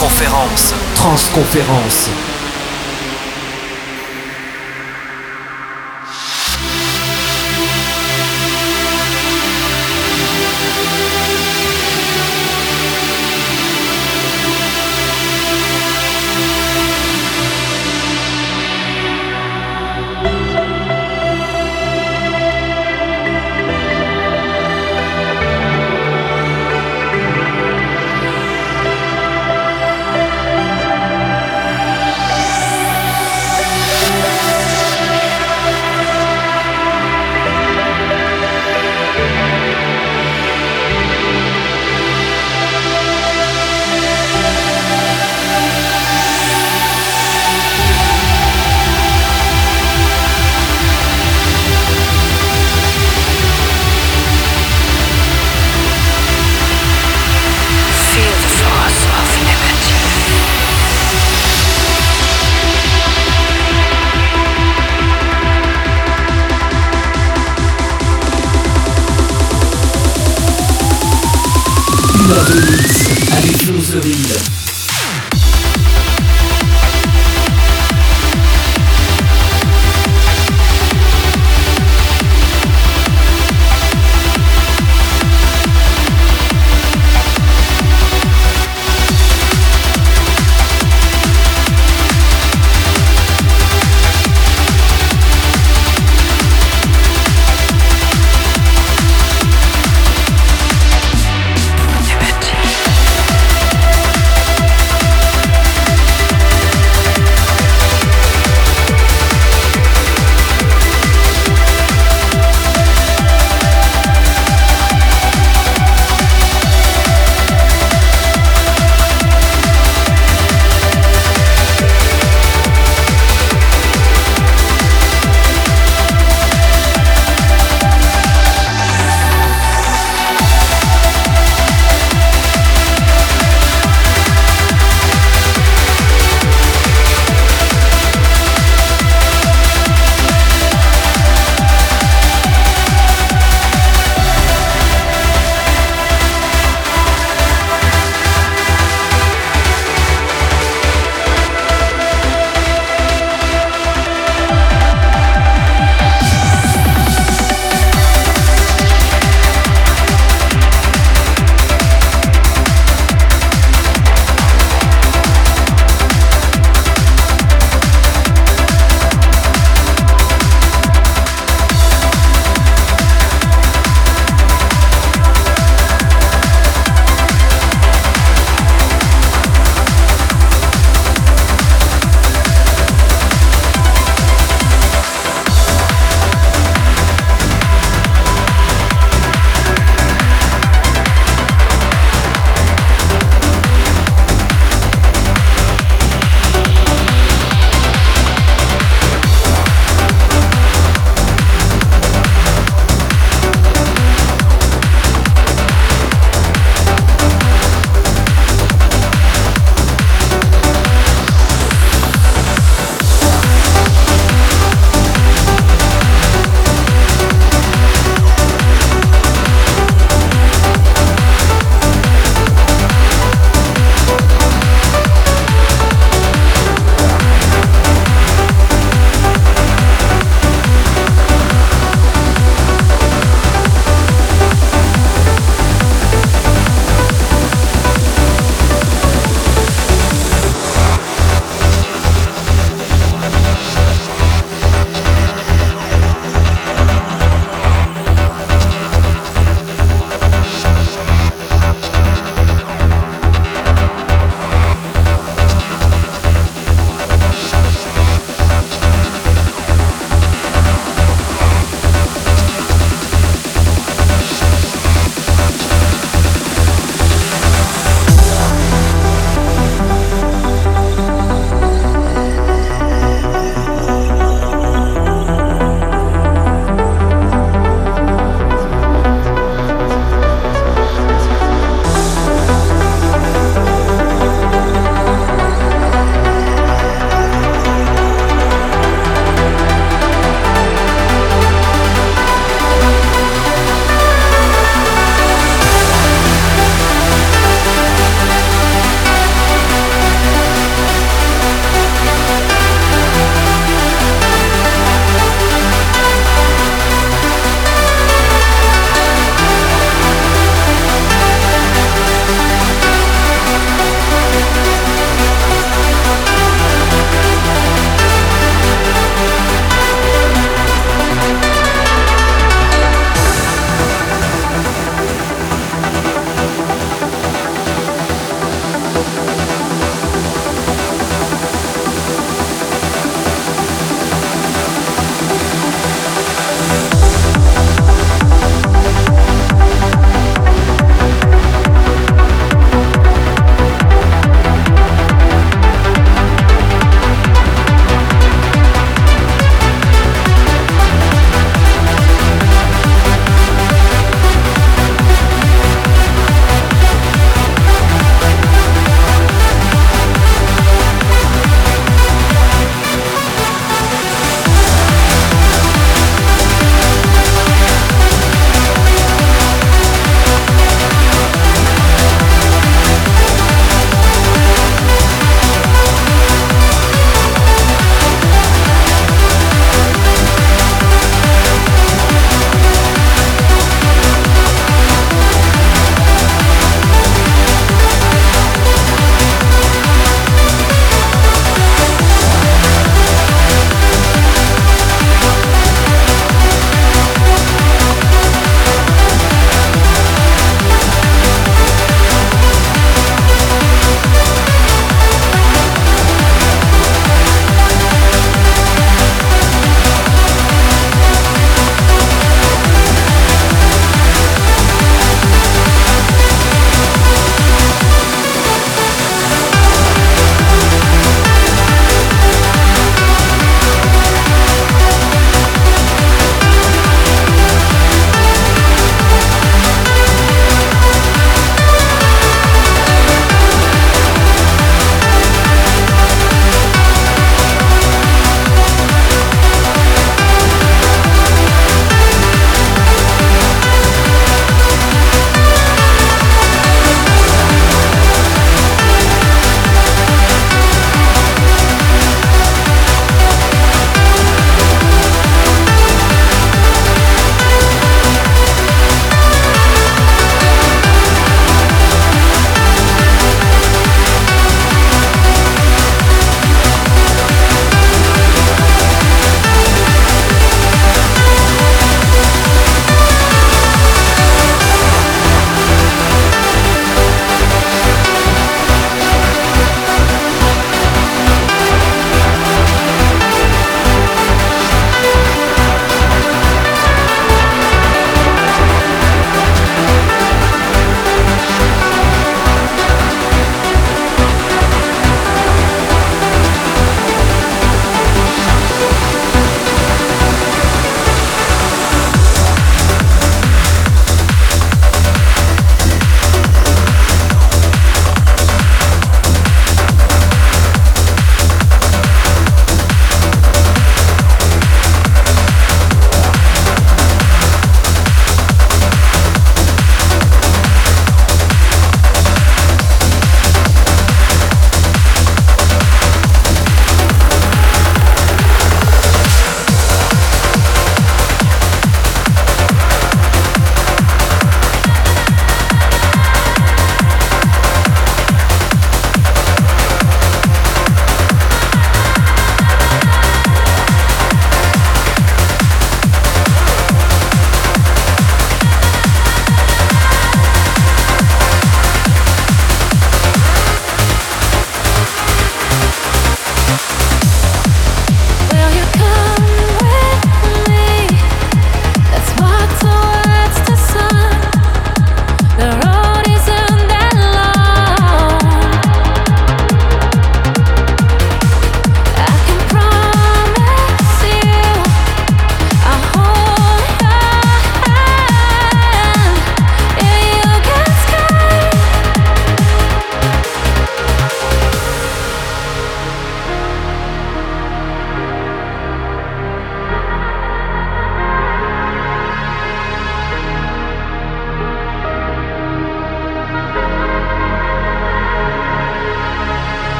Transconférence. Transconférence.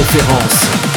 Conférence.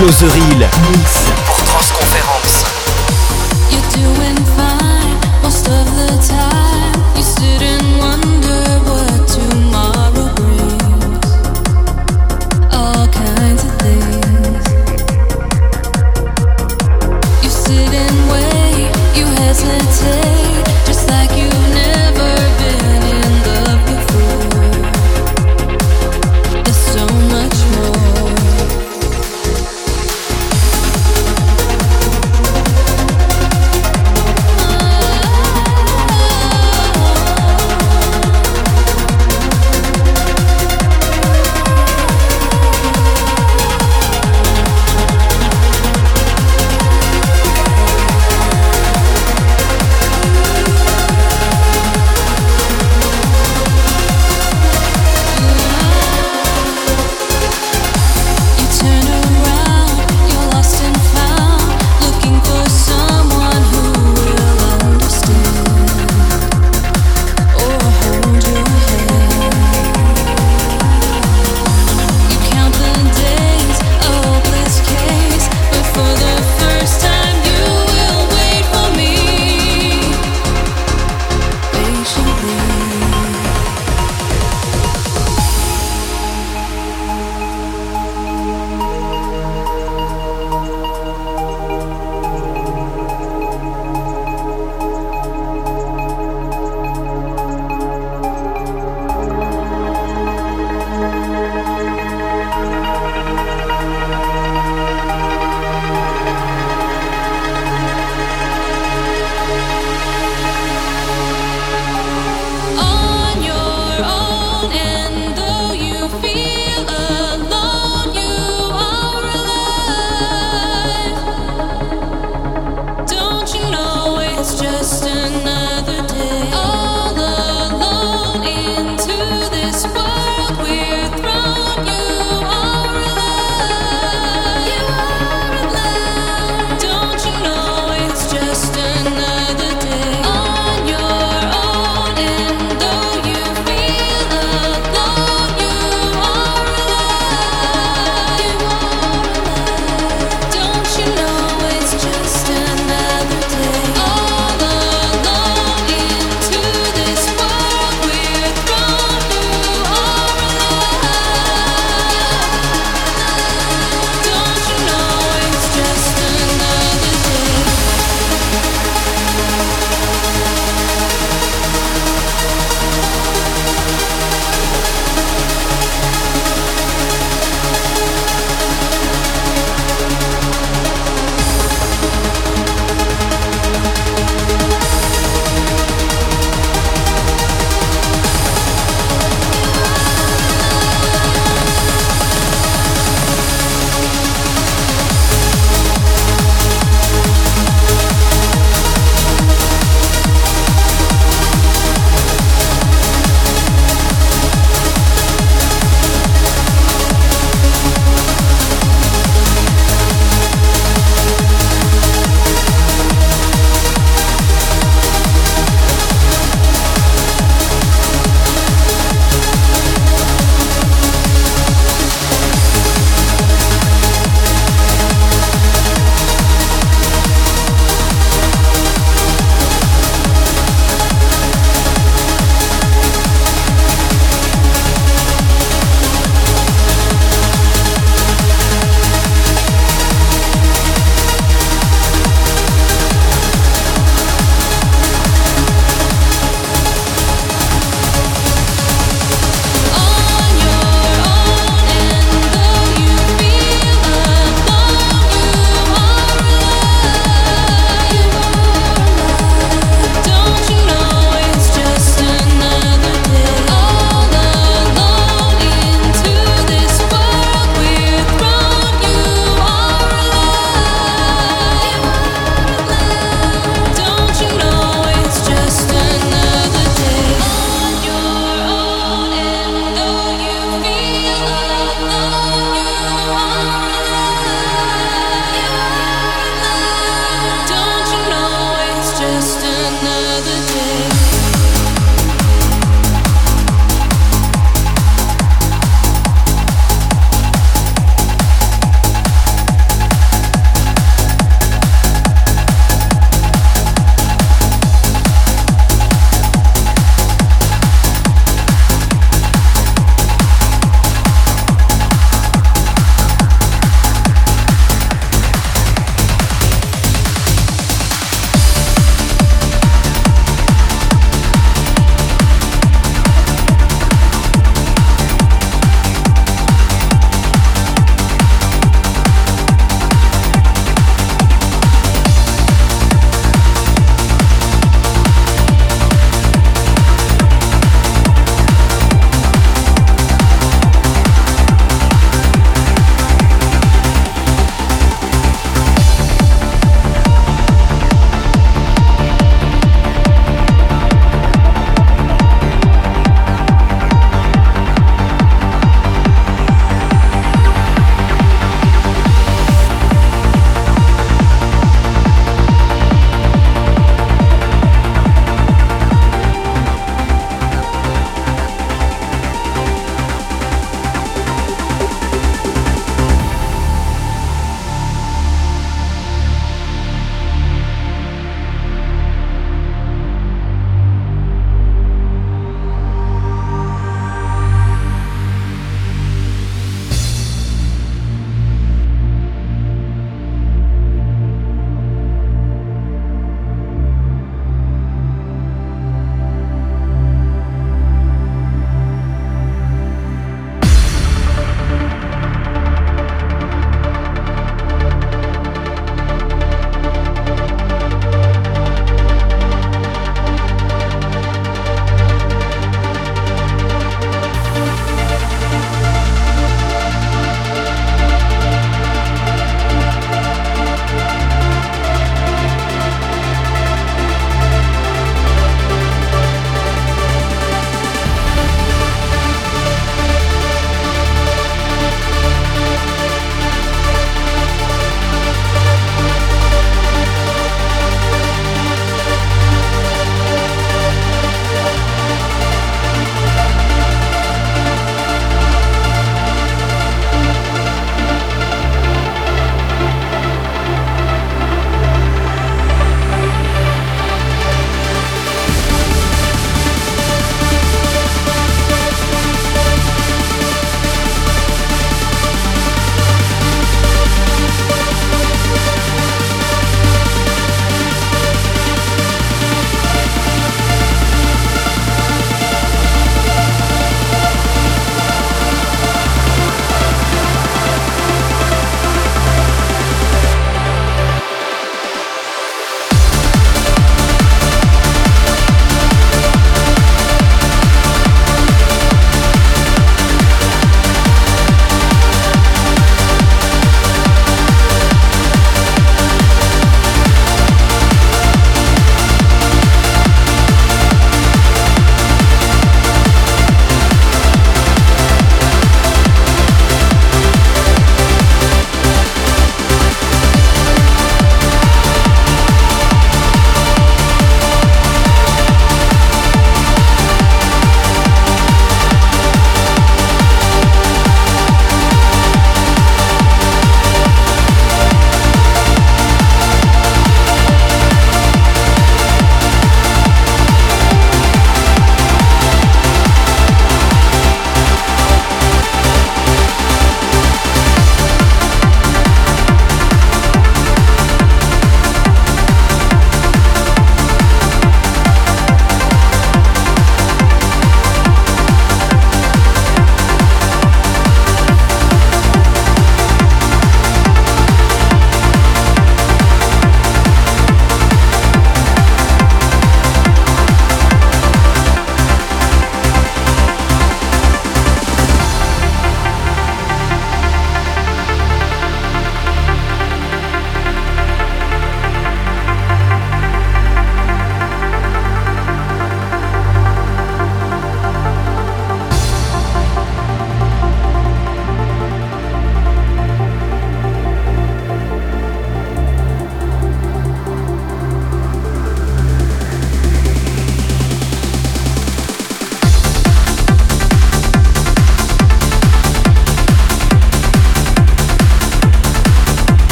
Real. Mix.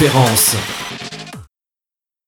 Transconférence.